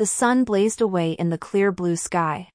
the sun blazed away in the clear blue sky.